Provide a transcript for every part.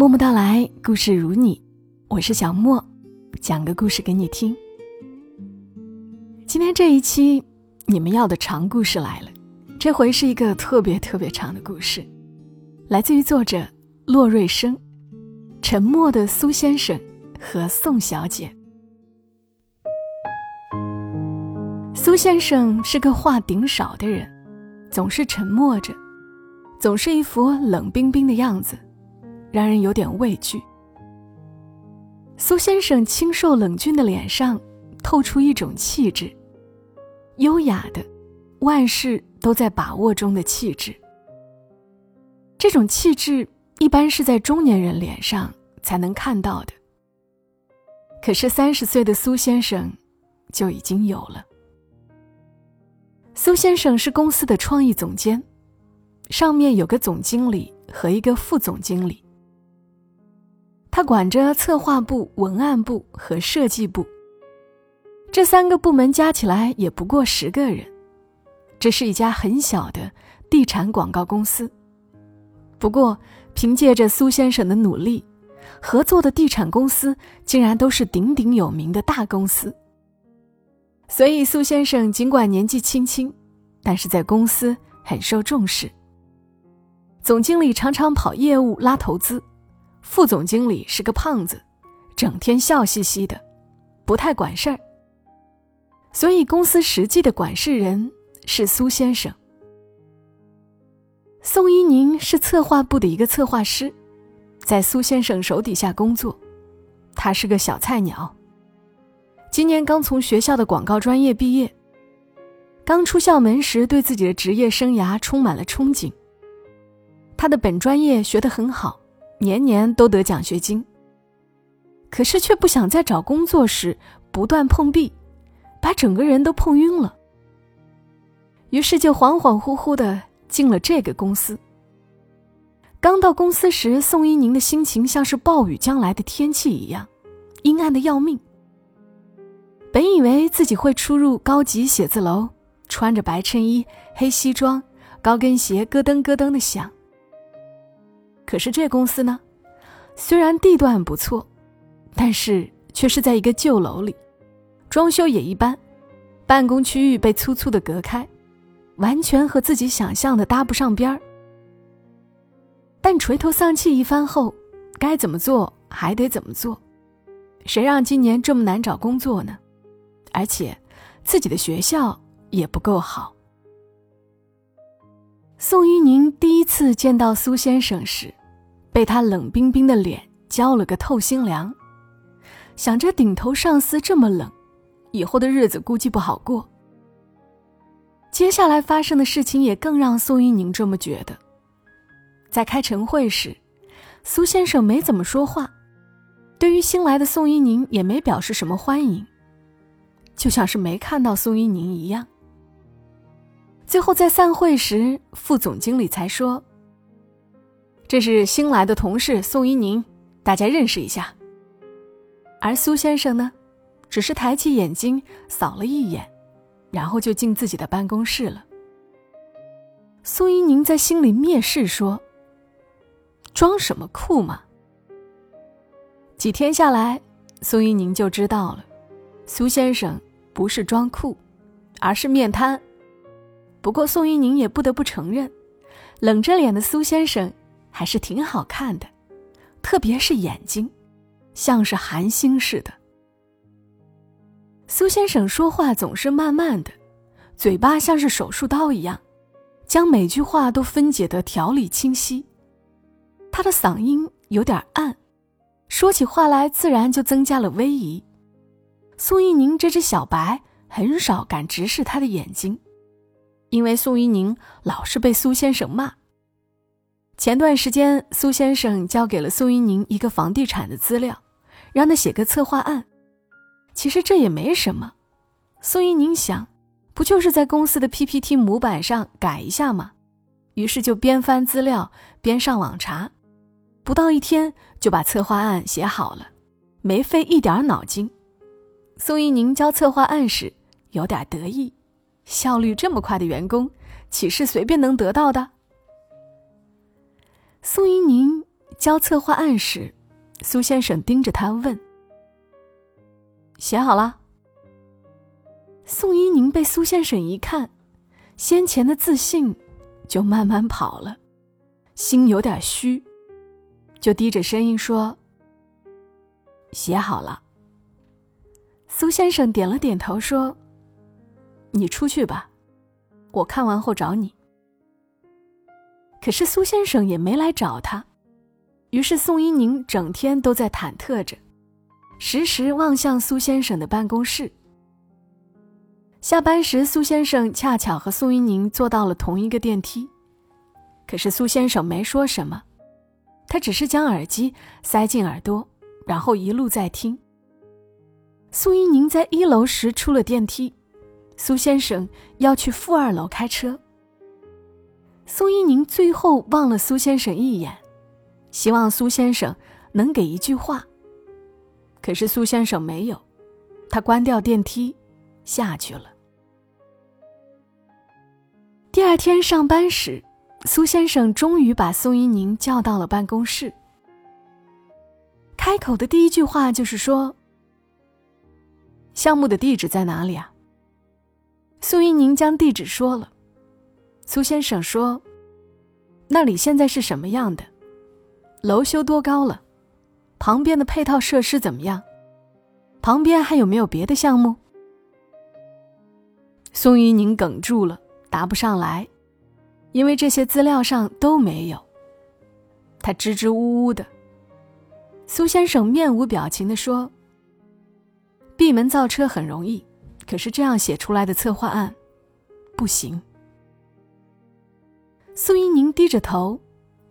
默默到来，故事如你，我是小莫，讲个故事给你听。今天这一期你们要的长故事来了，这回是一个特别特别长的故事，来自于作者洛瑞生，《沉默的苏先生和宋小姐》。苏先生是个话顶少的人，总是沉默着，总是一副冷冰冰的样子，让人有点畏惧。苏先生清瘦冷峻的脸上透出一种气质，优雅的，万事都在把握中的气质。这种气质一般是在中年人脸上才能看到的，可是三十岁的苏先生就已经有了。苏先生是公司的创意总监，上面有个总经理和一个副总经理。他管着策划部、文案部和设计部。这三个部门加起来也不过十个人。这是一家很小的地产广告公司。不过，凭借着苏先生的努力，合作的地产公司竟然都是鼎鼎有名的大公司。所以，苏先生尽管年纪轻轻，但是在公司很受重视。总经理常常跑业务拉投资，副总经理是个胖子，整天笑嘻嘻的，不太管事儿。所以，公司实际的管事人是苏先生。宋一宁是策划部的一个策划师，在苏先生手底下工作，他是个小菜鸟。今年刚从学校的广告专业毕业，刚出校门时对自己的职业生涯充满了憧憬。他的本专业学得很好，年年都得奖学金。可是却不想在找工作时不断碰壁，把整个人都碰晕了。于是就恍恍惚惚的进了这个公司。刚到公司时，宋一宁的心情像是暴雨将来的天气一样，阴暗的要命。本以为自己会出入高级写字楼，穿着白衬衣、黑西装，高跟鞋咯噔咯噔的响。可是这公司呢，虽然地段不错，但是却是在一个旧楼里，装修也一般，办公区域被粗粗的隔开，完全和自己想象的搭不上边儿。但垂头丧气一番后，该怎么做还得怎么做，谁让今年这么难找工作呢？而且，自己的学校也不够好。宋一宁第一次见到苏先生时，被他冷冰冰的脸浇了个透心凉。想着顶头上司这么冷，以后的日子估计不好过。接下来发生的事情也更让宋一宁这么觉得。在开晨会时，苏先生没怎么说话，对于新来的宋一宁也没表示什么欢迎。就像是没看到宋一宁一样。最后在散会时，副总经理才说：“这是新来的同事宋一宁，大家认识一下。”而苏先生呢，只是抬起眼睛扫了一眼，然后就进自己的办公室了。宋一宁在心里蔑视说：“装什么酷嘛！”几天下来，宋一宁就知道了，苏先生。不是装酷，而是面瘫。不过宋一宁也不得不承认，冷着脸的苏先生还是挺好看的，特别是眼睛，像是寒星似的。苏先生说话总是慢慢的，嘴巴像是手术刀一样，将每句话都分解得条理清晰。他的嗓音有点暗，说起话来自然就增加了威仪。宋一宁这只小白很少敢直视他的眼睛，因为宋一宁老是被苏先生骂。前段时间，苏先生交给了苏一宁一个房地产的资料，让他写个策划案。其实这也没什么，宋一宁想，不就是在公司的 PPT 模板上改一下吗？于是就边翻资料边上网查，不到一天就把策划案写好了，没费一点脑筋。宋一宁交策划案时有点得意，效率这么快的员工，岂是随便能得到的？宋一宁交策划案时，苏先生盯着他问：“写好了？”宋一宁被苏先生一看，先前的自信就慢慢跑了，心有点虚，就低着声音说：“写好了。”苏先生点了点头说：“你出去吧，我看完后找你。”可是苏先生也没来找他。于是宋一宁整天都在忐忑着，时时望向苏先生的办公室。下班时，苏先生恰巧和宋一宁坐到了同一个电梯，可是苏先生没说什么，他只是将耳机塞进耳朵，然后一路在听。宋一宁在一楼时出了电梯，苏先生要去负二楼开车。苏一宁最后望了苏先生一眼。希望苏先生能给一句话。可是苏先生没有，他关掉电梯，下去了。第二天上班时，苏先生终于把宋一宁叫到了办公室。开口的第一句话就是说：“项目的地址在哪里啊？”苏一宁将地址说了。苏先生说：“那里现在是什么样的？”楼修多高了？旁边的配套设施怎么样？旁边还有没有别的项目？宋一宁哽住了，答不上来，因为这些资料上都没有。他支支吾吾的。苏先生面无表情的说：“闭门造车很容易，可是这样写出来的策划案，不行。”苏一宁低着头。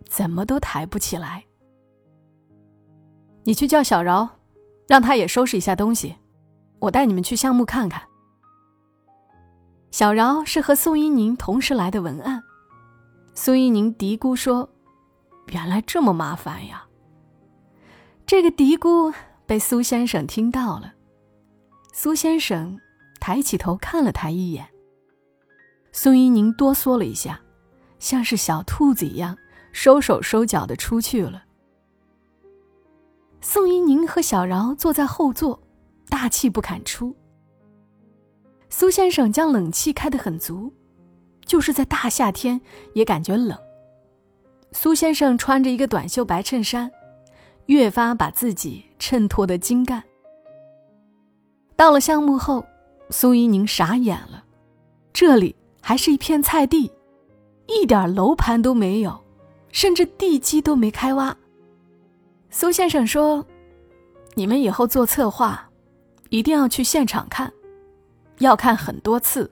怎么都抬不起来。你去叫小饶，让他也收拾一下东西，我带你们去项目看看。小饶是和宋一宁同时来的文案，苏一宁嘀咕说：“原来这么麻烦呀。”这个嘀咕被苏先生听到了，苏先生抬起头看了他一眼。宋一宁哆嗦了一下，像是小兔子一样。收手收脚的出去了。宋一宁和小饶坐在后座，大气不敢出。苏先生将冷气开得很足，就是在大夏天也感觉冷。苏先生穿着一个短袖白衬衫，越发把自己衬托得精干。到了项目后，苏一宁傻眼了，这里还是一片菜地，一点楼盘都没有。甚至地基都没开挖。苏先生说：“你们以后做策划，一定要去现场看，要看很多次。”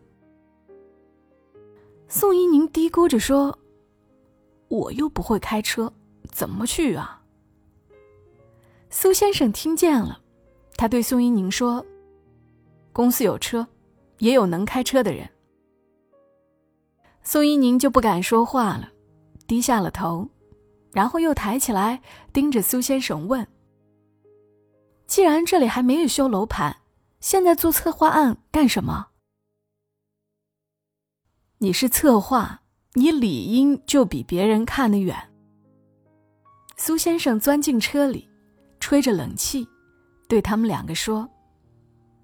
宋一宁嘀咕着说：“我又不会开车，怎么去啊？”苏先生听见了，他对宋一宁说：“公司有车，也有能开车的人。”苏一宁就不敢说话了。低下了头，然后又抬起来，盯着苏先生问：“既然这里还没有修楼盘，现在做策划案干什么？”你是策划，你理应就比别人看得远。苏先生钻进车里，吹着冷气，对他们两个说：“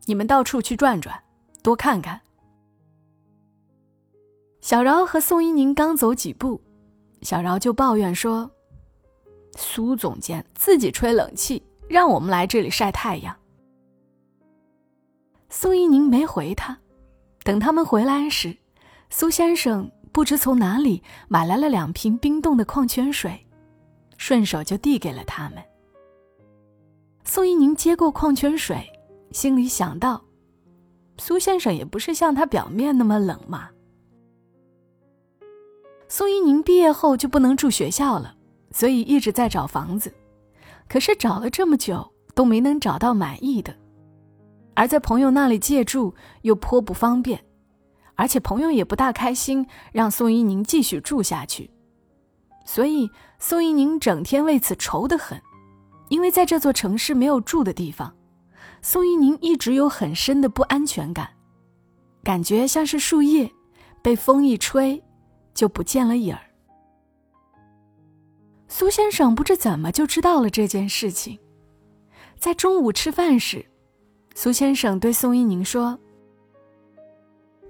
你们到处去转转，多看看。”小饶和宋一宁刚走几步。小饶就抱怨说：“苏总监自己吹冷气，让我们来这里晒太阳。”宋一宁没回他。等他们回来时，苏先生不知从哪里买来了两瓶冰冻的矿泉水，顺手就递给了他们。宋一宁接过矿泉水，心里想到：“苏先生也不是像他表面那么冷嘛。”宋一宁毕业后就不能住学校了，所以一直在找房子，可是找了这么久都没能找到满意的，而在朋友那里借住又颇不方便，而且朋友也不大开心让宋一宁继续住下去，所以宋一宁整天为此愁得很，因为在这座城市没有住的地方，宋一宁一直有很深的不安全感，感觉像是树叶被风一吹。就不见了影儿。苏先生不知怎么就知道了这件事情。在中午吃饭时，苏先生对宋一宁说：“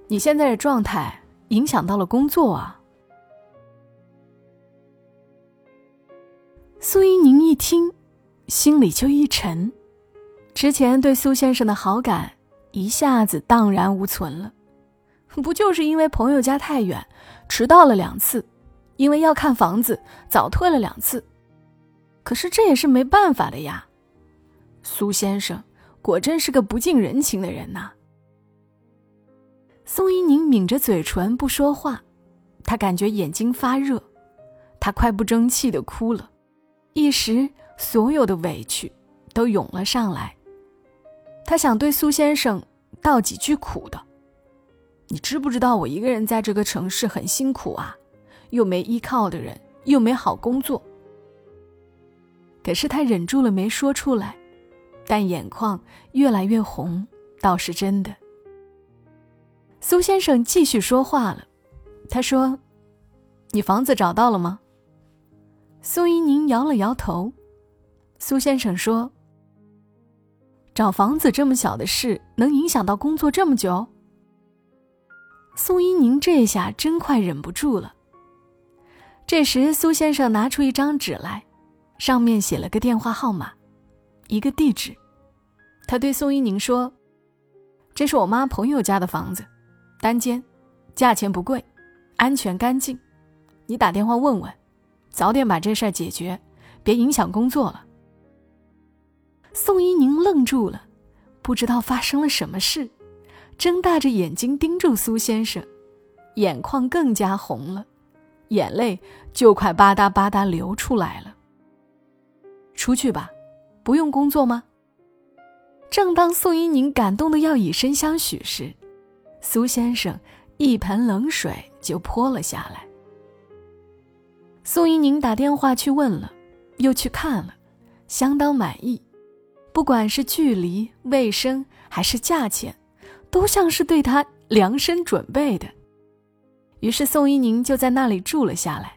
你现在的状态影响到了工作啊。”苏一宁一听，心里就一沉，之前对苏先生的好感一下子荡然无存了。不就是因为朋友家太远，迟到了两次？因为要看房子，早退了两次，可是这也是没办法的呀。苏先生果真是个不近人情的人呐。宋一宁抿着嘴唇不说话，他感觉眼睛发热，他快不争气的哭了，一时所有的委屈都涌了上来。他想对苏先生道几句苦的：“你知不知道我一个人在这个城市很辛苦啊？”又没依靠的人，又没好工作。可是他忍住了没说出来，但眼眶越来越红，倒是真的。苏先生继续说话了，他说：“你房子找到了吗？”苏怡宁摇了摇头。苏先生说：“找房子这么小的事，能影响到工作这么久？”宋一宁这下真快忍不住了。这时，苏先生拿出一张纸来，上面写了个电话号码，一个地址。他对宋一宁说：“这是我妈朋友家的房子，单间，价钱不贵，安全干净。你打电话问问，早点把这事儿解决，别影响工作了。”宋一宁愣住了，不知道发生了什么事，睁大着眼睛盯住苏先生，眼眶更加红了。眼泪就快吧嗒吧嗒流出来了。出去吧，不用工作吗？正当宋一宁感动的要以身相许时，苏先生一盆冷水就泼了下来。宋一宁打电话去问了，又去看了，相当满意，不管是距离、卫生还是价钱，都像是对他量身准备的。于是宋一宁就在那里住了下来，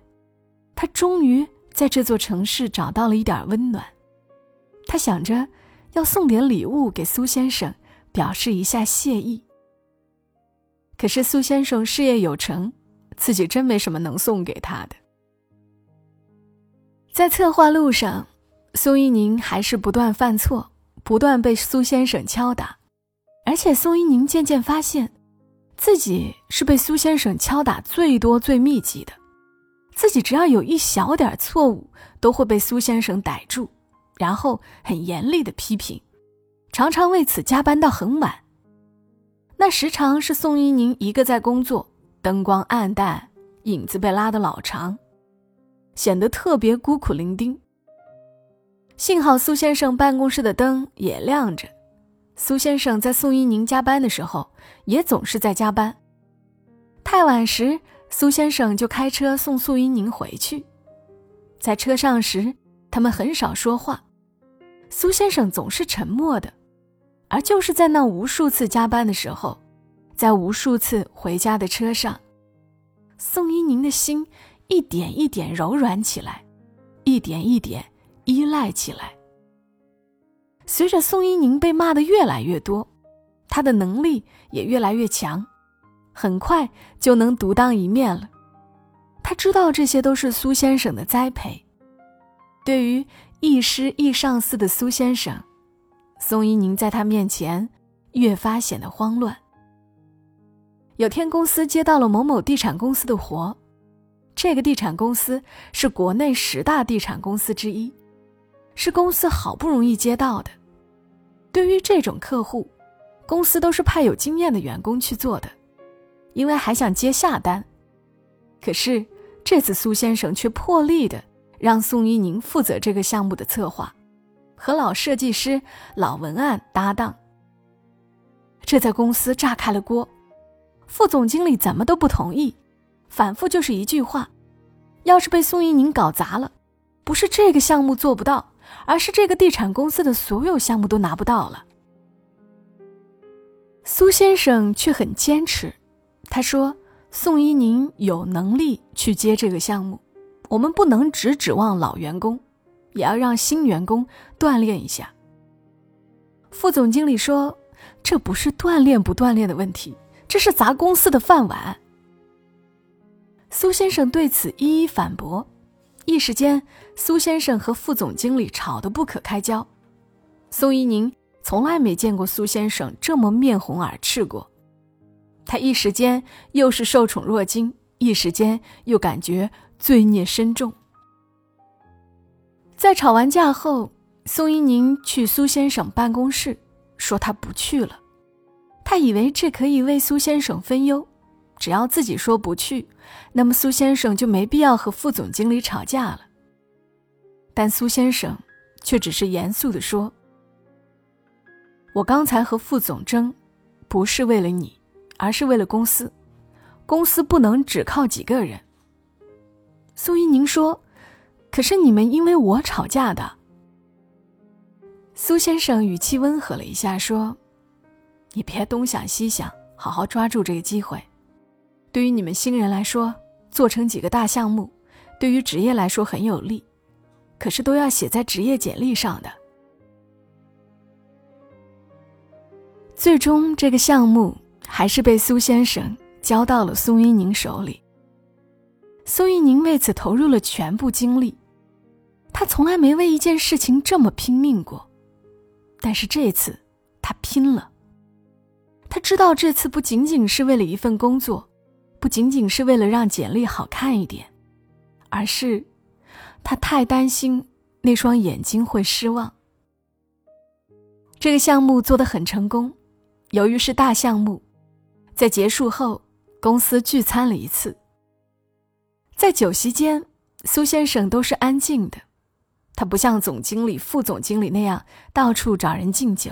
他终于在这座城市找到了一点温暖。他想着要送点礼物给苏先生，表示一下谢意。可是苏先生事业有成，自己真没什么能送给他的。在策划路上，宋一宁还是不断犯错，不断被苏先生敲打，而且宋一宁渐渐发现。自己是被苏先生敲打最多、最密集的，自己只要有一小点错误，都会被苏先生逮住，然后很严厉的批评，常常为此加班到很晚。那时常是宋一宁一个在工作，灯光暗淡，影子被拉得老长，显得特别孤苦伶仃。幸好苏先生办公室的灯也亮着。苏先生在宋一宁加班的时候，也总是在加班。太晚时，苏先生就开车送宋一宁回去。在车上时，他们很少说话，苏先生总是沉默的。而就是在那无数次加班的时候，在无数次回家的车上，宋一宁的心一点一点柔软起来，一点一点依赖起来。随着宋一宁被骂的越来越多，他的能力也越来越强，很快就能独当一面了。他知道这些都是苏先生的栽培。对于亦师亦上司的苏先生，宋一宁在他面前越发显得慌乱。有天，公司接到了某某地产公司的活，这个地产公司是国内十大地产公司之一，是公司好不容易接到的。对于这种客户，公司都是派有经验的员工去做的，因为还想接下单。可是这次苏先生却破例的让宋一宁负责这个项目的策划，和老设计师、老文案搭档。这在公司炸开了锅，副总经理怎么都不同意，反复就是一句话：要是被宋一宁搞砸了，不是这个项目做不到。而是这个地产公司的所有项目都拿不到了。苏先生却很坚持，他说：“宋一宁有能力去接这个项目，我们不能只指望老员工，也要让新员工锻炼一下。副总经理说：“这不是锻炼不锻炼的问题，这是砸公司的饭碗。”苏先生对此一一反驳，一时间，苏先生和副总经理吵得不可开交。宋一宁从来没见过苏先生这么面红耳赤过，他一时间又是受宠若惊，一时间又感觉罪孽深重。在吵完架后，宋一宁去苏先生办公室，说他不去了。他以为这可以为苏先生分忧。只要自己说不去，那么苏先生就没必要和副总经理吵架了。但苏先生却只是严肃地说：“我刚才和副总争，不是为了你，而是为了公司。公司不能只靠几个人。”苏一宁说：“可是你们因为我吵架的。”苏先生语气温和了一下，说：“你别东想西想，好好抓住这个机会。”对于你们新人来说，做成几个大项目，对于职业来说很有利，可是都要写在职业简历上的。最终，这个项目还是被苏先生交到了苏一宁手里。苏一宁为此投入了全部精力，他从来没为一件事情这么拼命过，但是这次他拼了。他知道这次不仅仅是为了一份工作。不仅仅是为了让简历好看一点，而是他太担心那双眼睛会失望。这个项目做得很成功，由于是大项目，在结束后公司聚餐了一次。在酒席间，苏先生都是安静的，他不像总经理、副总经理那样到处找人敬酒，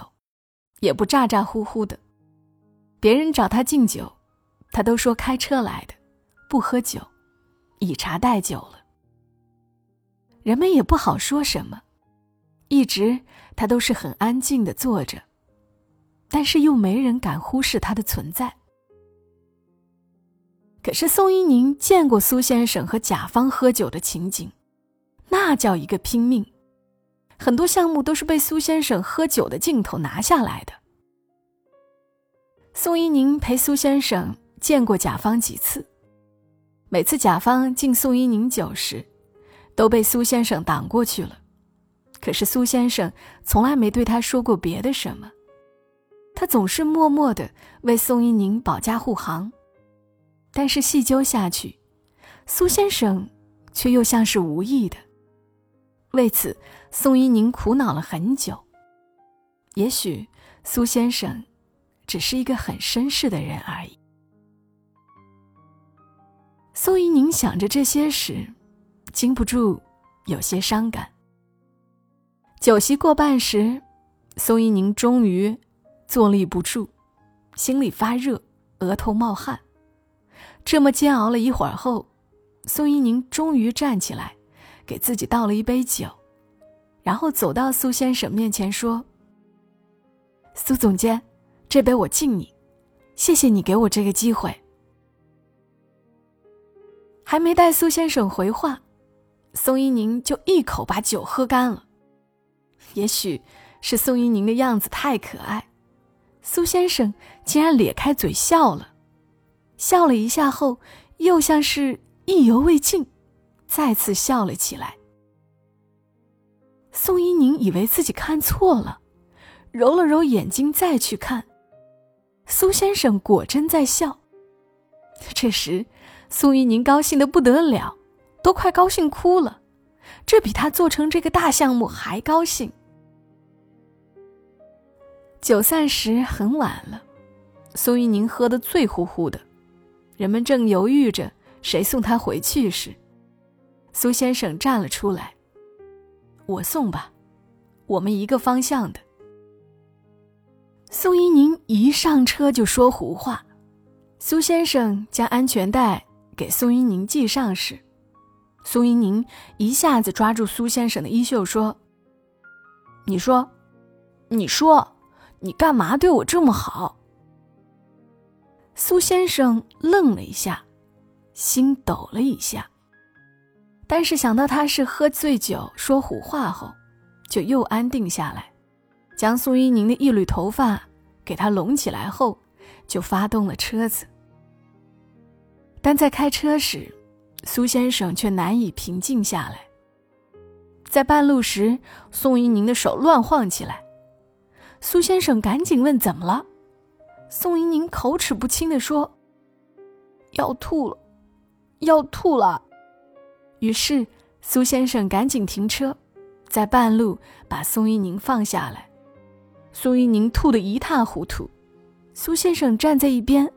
也不咋咋呼呼的，别人找他敬酒。他都说开车来的，不喝酒，以茶代酒了。人们也不好说什么，一直他都是很安静的坐着，但是又没人敢忽视他的存在。可是宋一宁见过苏先生和甲方喝酒的情景，那叫一个拼命，很多项目都是被苏先生喝酒的镜头拿下来的。宋一宁陪苏先生。见过甲方几次，每次甲方敬宋一宁酒时，都被苏先生挡过去了。可是苏先生从来没对他说过别的什么，他总是默默的为宋一宁保驾护航。但是细究下去，苏先生却又像是无意的。为此，宋一宁苦恼了很久。也许苏先生只是一个很绅士的人而已。宋一宁想着这些时，禁不住有些伤感。酒席过半时，宋一宁终于坐立不住，心里发热，额头冒汗。这么煎熬了一会儿后，宋一宁终于站起来，给自己倒了一杯酒，然后走到苏先生面前说：“苏总监，这杯我敬你，谢谢你给我这个机会。”还没待苏先生回话，宋一宁就一口把酒喝干了。也许是宋一宁的样子太可爱，苏先生竟然咧开嘴笑了，笑了一下后，又像是意犹未尽，再次笑了起来。宋一宁以为自己看错了，揉了揉眼睛再去看，苏先生果真在笑。这时。苏一宁高兴的不得了，都快高兴哭了，这比他做成这个大项目还高兴。酒散时很晚了，苏一宁喝得醉乎乎的，人们正犹豫着谁送他回去时，苏先生站了出来：“我送吧，我们一个方向的。”苏一宁一上车就说胡话，苏先生将安全带。给宋一宁系上时，宋一宁一下子抓住苏先生的衣袖说：“你说，你说，你干嘛对我这么好？”苏先生愣了一下，心抖了一下。但是想到他是喝醉酒说胡话后，就又安定下来，将苏一宁的一缕头发给他拢起来后，就发动了车子。但在开车时，苏先生却难以平静下来。在半路时，宋一宁的手乱晃起来，苏先生赶紧问怎么了。宋一宁口齿不清地说：“要吐了，要吐了。”于是苏先生赶紧停车，在半路把宋一宁放下来。宋一宁吐得一塌糊涂，苏先生站在一边，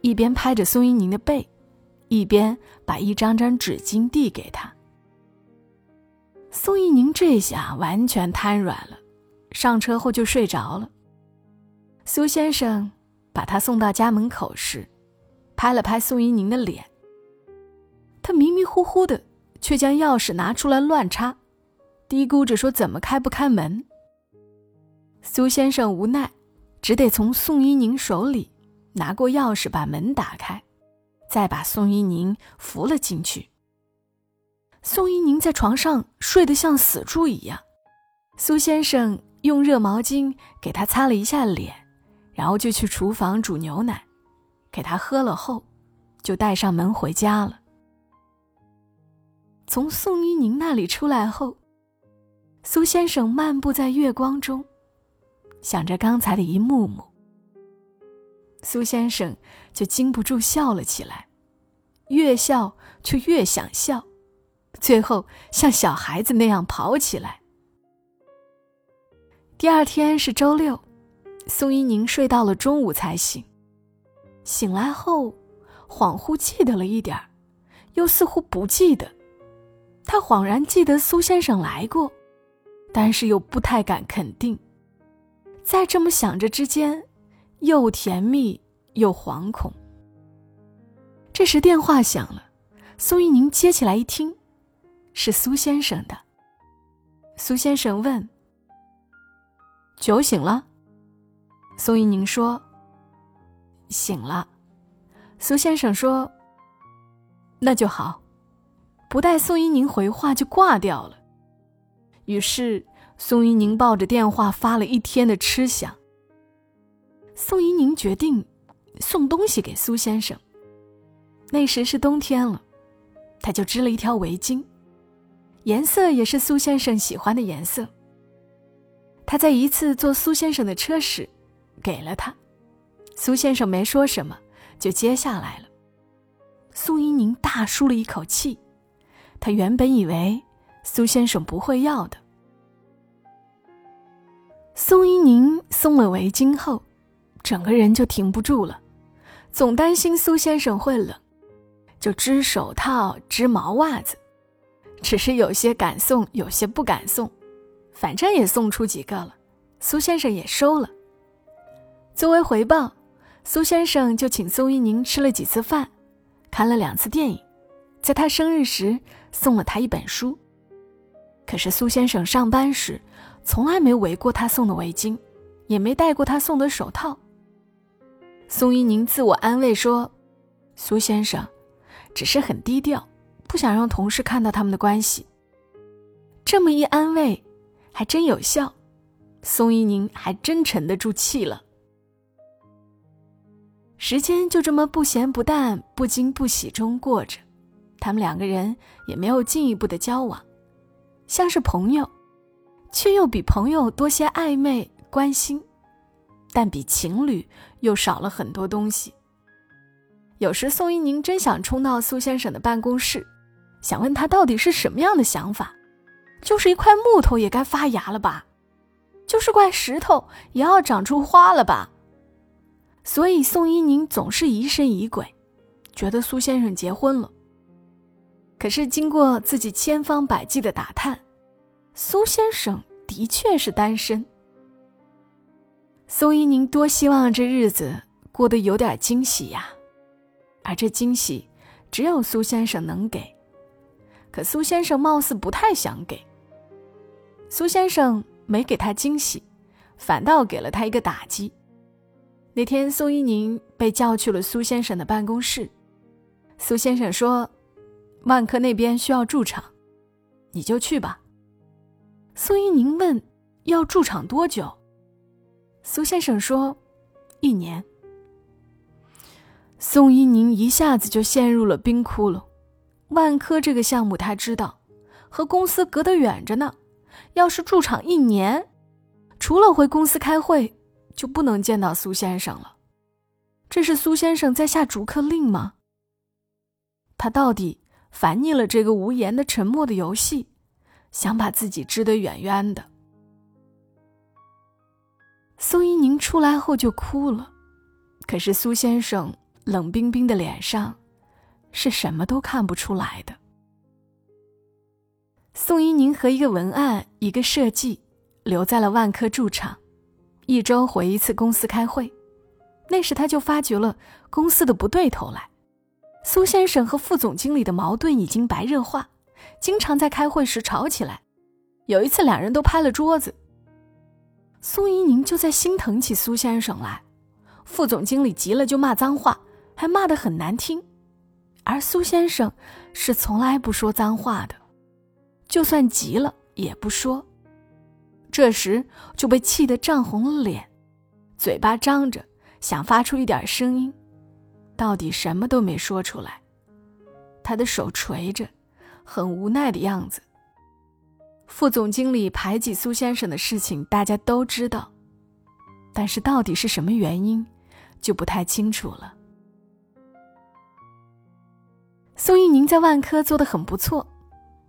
一边拍着宋一宁的背。一边把一张张纸巾递给他，宋一宁这下完全瘫软了，上车后就睡着了。苏先生把他送到家门口时，拍了拍宋一宁的脸。他迷迷糊糊的，却将钥匙拿出来乱插，嘀咕着说：“怎么开不开门？”苏先生无奈，只得从宋一宁手里拿过钥匙，把门打开。再把宋一宁扶了进去。宋一宁在床上睡得像死猪一样，苏先生用热毛巾给他擦了一下脸，然后就去厨房煮牛奶，给他喝了后，就带上门回家了。从宋一宁那里出来后，苏先生漫步在月光中，想着刚才的一幕幕。苏先生就禁不住笑了起来，越笑就越想笑，最后像小孩子那样跑起来。第二天是周六，宋一宁睡到了中午才醒，醒来后恍惚记得了一点儿，又似乎不记得。他恍然记得苏先生来过，但是又不太敢肯定。在这么想着之间。又甜蜜又惶恐。这时电话响了，苏一宁接起来一听，是苏先生的。苏先生问：“酒醒了？”苏一宁说：“醒了。”苏先生说：“那就好。”不待宋一宁回话，就挂掉了。于是宋一宁抱着电话发了一天的痴想。宋一宁决定送东西给苏先生。那时是冬天了，他就织了一条围巾，颜色也是苏先生喜欢的颜色。他在一次坐苏先生的车时，给了他。苏先生没说什么，就接下来了。宋一宁大舒了一口气，他原本以为苏先生不会要的。宋一宁送了围巾后。整个人就停不住了，总担心苏先生会冷，就织手套、织毛袜子，只是有些敢送，有些不敢送，反正也送出几个了，苏先生也收了。作为回报，苏先生就请宋一宁吃了几次饭，看了两次电影，在他生日时送了他一本书。可是苏先生上班时从来没围过他送的围巾，也没戴过他送的手套。宋一宁自我安慰说：“苏先生，只是很低调，不想让同事看到他们的关系。”这么一安慰，还真有效。宋一宁还真沉得住气了。时间就这么不咸不淡、不惊不喜中过着，他们两个人也没有进一步的交往，像是朋友，却又比朋友多些暧昧关心。但比情侣又少了很多东西。有时宋一宁真想冲到苏先生的办公室，想问他到底是什么样的想法。就是一块木头也该发芽了吧？就是块石头也要长出花了吧？所以宋一宁总是疑神疑鬼，觉得苏先生结婚了。可是经过自己千方百计的打探，苏先生的确是单身。宋一宁多希望这日子过得有点惊喜呀，而这惊喜只有苏先生能给。可苏先生貌似不太想给。苏先生没给他惊喜，反倒给了他一个打击。那天，宋一宁被叫去了苏先生的办公室。苏先生说：“万科那边需要驻场，你就去吧。”苏一宁问：“要驻场多久？”苏先生说：“一年。”宋一宁一下子就陷入了冰窟窿。万科这个项目，他知道和公司隔得远着呢。要是驻场一年，除了回公司开会，就不能见到苏先生了。这是苏先生在下逐客令吗？他到底烦腻了这个无言的沉默的游戏，想把自己支得远远的。苏一宁出来后就哭了，可是苏先生冷冰冰的脸上，是什么都看不出来的。宋一宁和一个文案、一个设计留在了万科驻场，一周回一次公司开会。那时他就发觉了公司的不对头来，苏先生和副总经理的矛盾已经白热化，经常在开会时吵起来。有一次两人都拍了桌子。苏怡宁就在心疼起苏先生来，副总经理急了就骂脏话，还骂得很难听，而苏先生是从来不说脏话的，就算急了也不说。这时就被气得涨红了脸，嘴巴张着想发出一点声音，到底什么都没说出来。他的手垂着，很无奈的样子。副总经理排挤苏先生的事情大家都知道，但是到底是什么原因，就不太清楚了。宋一宁在万科做的很不错，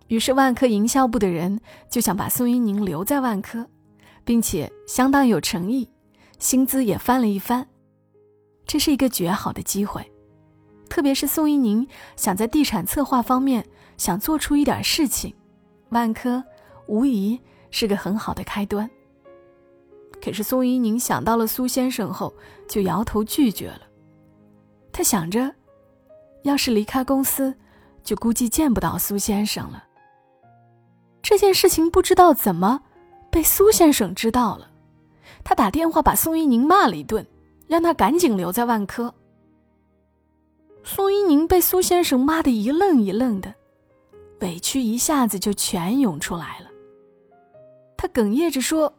于是万科营销部的人就想把宋一宁留在万科，并且相当有诚意，薪资也翻了一番。这是一个绝好的机会，特别是宋一宁想在地产策划方面想做出一点事情，万科。无疑是个很好的开端。可是宋一宁想到了苏先生后，就摇头拒绝了。他想着，要是离开公司，就估计见不到苏先生了。这件事情不知道怎么被苏先生知道了，他打电话把宋一宁骂了一顿，让他赶紧留在万科。宋一宁被苏先生骂得一愣一愣的，委屈一下子就全涌出来了。他哽咽着说：“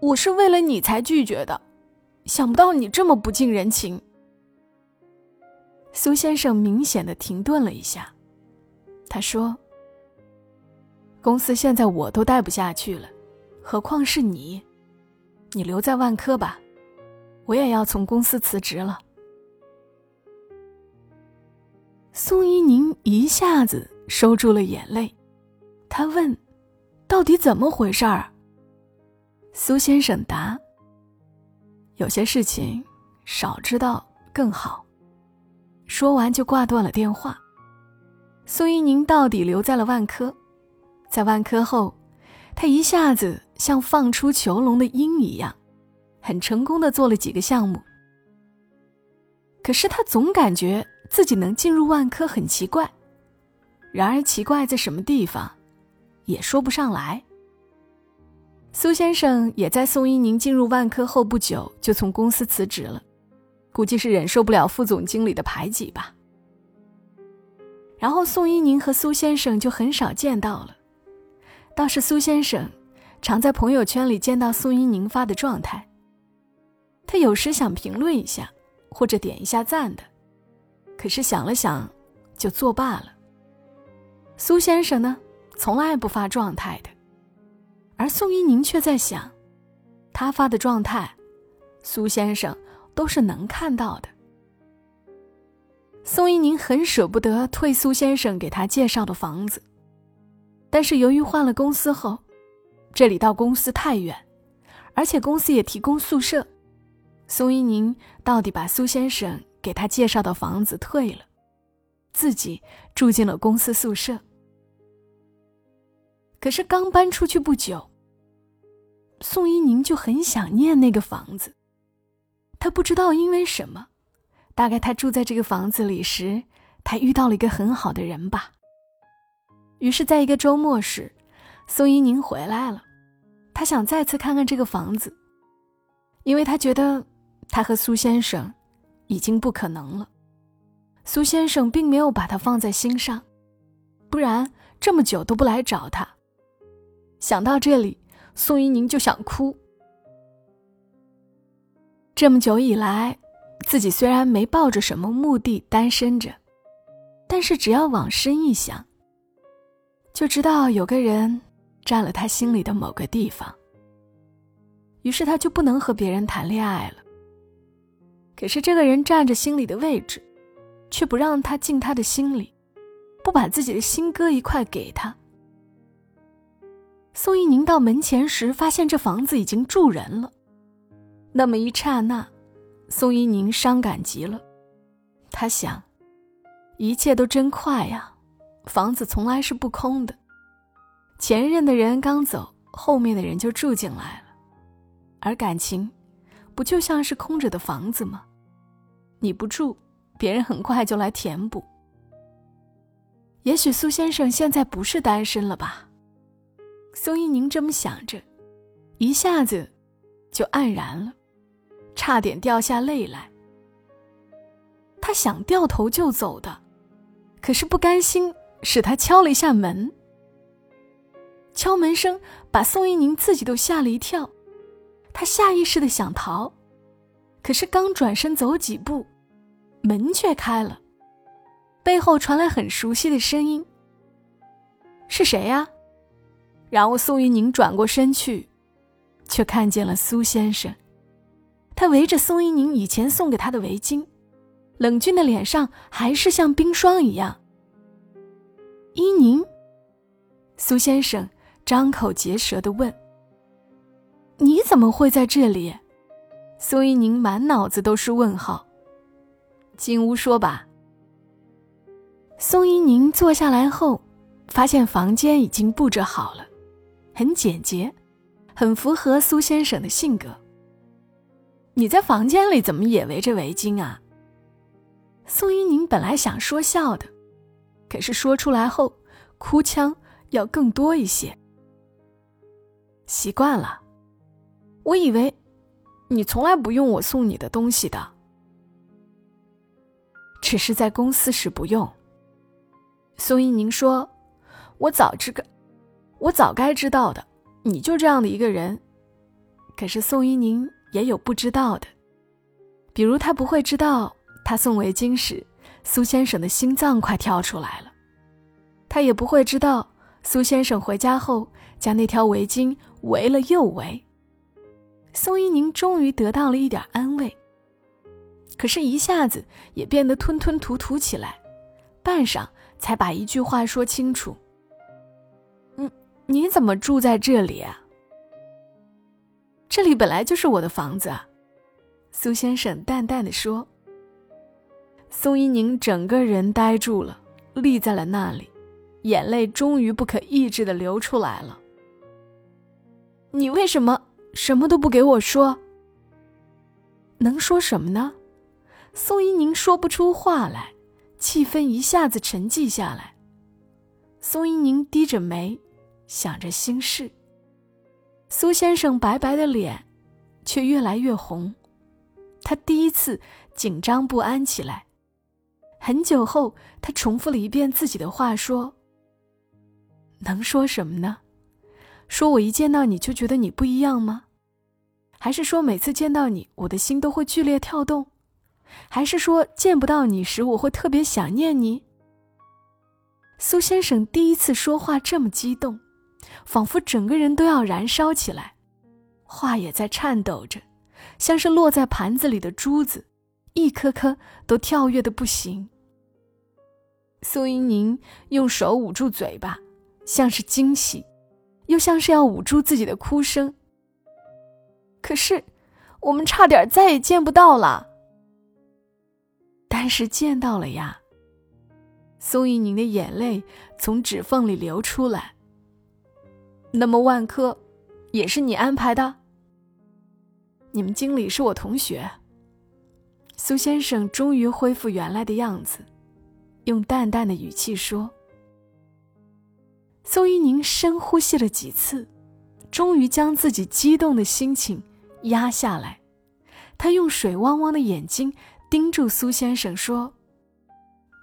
我是为了你才拒绝的，想不到你这么不近人情。”苏先生明显的停顿了一下，他说：“公司现在我都待不下去了，何况是你？你留在万科吧，我也要从公司辞职了。”宋一宁一下子收住了眼泪，他问。到底怎么回事儿？苏先生答：“有些事情少知道更好。”说完就挂断了电话。苏一宁到底留在了万科，在万科后，他一下子像放出囚笼的鹰一样，很成功的做了几个项目。可是他总感觉自己能进入万科很奇怪，然而奇怪在什么地方？也说不上来。苏先生也在宋一宁进入万科后不久就从公司辞职了，估计是忍受不了副总经理的排挤吧。然后宋一宁和苏先生就很少见到了，倒是苏先生常在朋友圈里见到宋一宁发的状态。他有时想评论一下，或者点一下赞的，可是想了想，就作罢了。苏先生呢？从来不发状态的，而宋一宁却在想，他发的状态，苏先生都是能看到的。宋一宁很舍不得退苏先生给他介绍的房子，但是由于换了公司后，这里到公司太远，而且公司也提供宿舍，宋一宁到底把苏先生给他介绍的房子退了，自己住进了公司宿舍。可是刚搬出去不久，宋一宁就很想念那个房子。他不知道因为什么，大概他住在这个房子里时，他遇到了一个很好的人吧。于是，在一个周末时，宋一宁回来了。他想再次看看这个房子，因为他觉得他和苏先生已经不可能了。苏先生并没有把他放在心上，不然。这么久都不来找他。想到这里，宋一宁就想哭。这么久以来，自己虽然没抱着什么目的单身着，但是只要往深一想，就知道有个人占了他心里的某个地方。于是他就不能和别人谈恋爱了。可是这个人占着心里的位置，却不让他进他的心里，不把自己的心割一块给他。宋一宁到门前时，发现这房子已经住人了。那么一刹那，宋一宁伤感极了。他想，一切都真快呀，房子从来是不空的。前任的人刚走，后面的人就住进来了。而感情，不就像是空着的房子吗？你不住，别人很快就来填补。也许苏先生现在不是单身了吧？宋一宁这么想着，一下子就黯然了，差点掉下泪来。他想掉头就走的，可是不甘心，使他敲了一下门。敲门声把宋一宁自己都吓了一跳，他下意识的想逃，可是刚转身走几步，门却开了，背后传来很熟悉的声音：“是谁呀？”然后宋一宁转过身去，却看见了苏先生。他围着宋一宁以前送给他的围巾，冷峻的脸上还是像冰霜一样。依宁，苏先生张口结舌的问：“你怎么会在这里？”宋一宁满脑子都是问号。进屋说吧。宋一宁坐下来后，发现房间已经布置好了。很简洁，很符合苏先生的性格。你在房间里怎么也围着围巾啊？宋一宁本来想说笑的，可是说出来后，哭腔要更多一些。习惯了，我以为你从来不用我送你的东西的，只是在公司时不用。宋一宁说：“我早知个。”我早该知道的，你就这样的一个人。可是宋一宁也有不知道的，比如他不会知道，他送围巾时，苏先生的心脏快跳出来了；他也不会知道，苏先生回家后将那条围巾围了又围。宋一宁终于得到了一点安慰，可是，一下子也变得吞吞吐吐起来，半晌才把一句话说清楚。你怎么住在这里啊？这里本来就是我的房子。”苏先生淡淡的说。宋一宁整个人呆住了，立在了那里，眼泪终于不可抑制的流出来了。你为什么什么都不给我说？能说什么呢？宋一宁说不出话来，气氛一下子沉寂下来。宋一宁低着眉。想着心事，苏先生白白的脸，却越来越红。他第一次紧张不安起来。很久后，他重复了一遍自己的话，说：“能说什么呢？说我一见到你就觉得你不一样吗？还是说每次见到你，我的心都会剧烈跳动？还是说见不到你时，我会特别想念你？”苏先生第一次说话这么激动。仿佛整个人都要燃烧起来，话也在颤抖着，像是落在盘子里的珠子，一颗颗都跳跃的不行。苏一宁用手捂住嘴巴，像是惊喜，又像是要捂住自己的哭声。可是，我们差点再也见不到了。但是见到了呀。苏一宁的眼泪从指缝里流出来。那么万科，也是你安排的？你们经理是我同学。苏先生终于恢复原来的样子，用淡淡的语气说。宋一宁深呼吸了几次，终于将自己激动的心情压下来。他用水汪汪的眼睛盯住苏先生说：“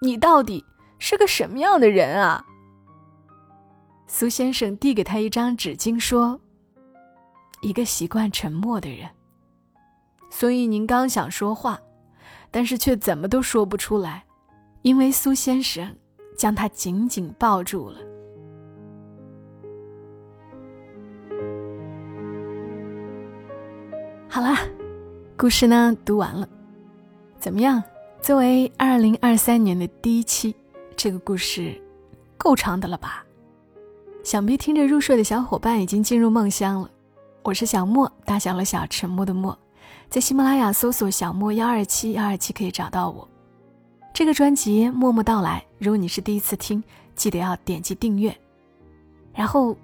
你到底是个什么样的人啊？”苏先生递给他一张纸巾，说：“一个习惯沉默的人。所以您刚想说话，但是却怎么都说不出来，因为苏先生将他紧紧抱住了。”好啦，故事呢读完了，怎么样？作为二零二三年的第一期，这个故事够长的了吧？想必听着入睡的小伙伴已经进入梦乡了。我是小莫，大小了小，沉默的默，在喜马拉雅搜索“小莫幺二七幺二七”可以找到我。这个专辑《默默到来》，如果你是第一次听，记得要点击订阅，然后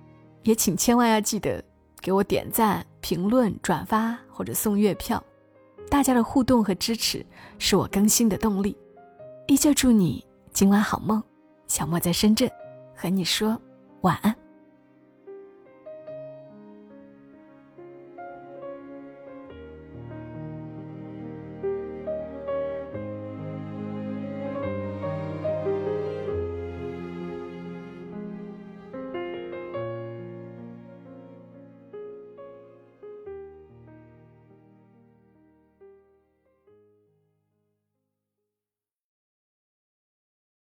也请千万要记得给我点赞、评论、转发或者送月票。大家的互动和支持是我更新的动力。依旧祝你今晚好梦，小莫在深圳和你说。晚安。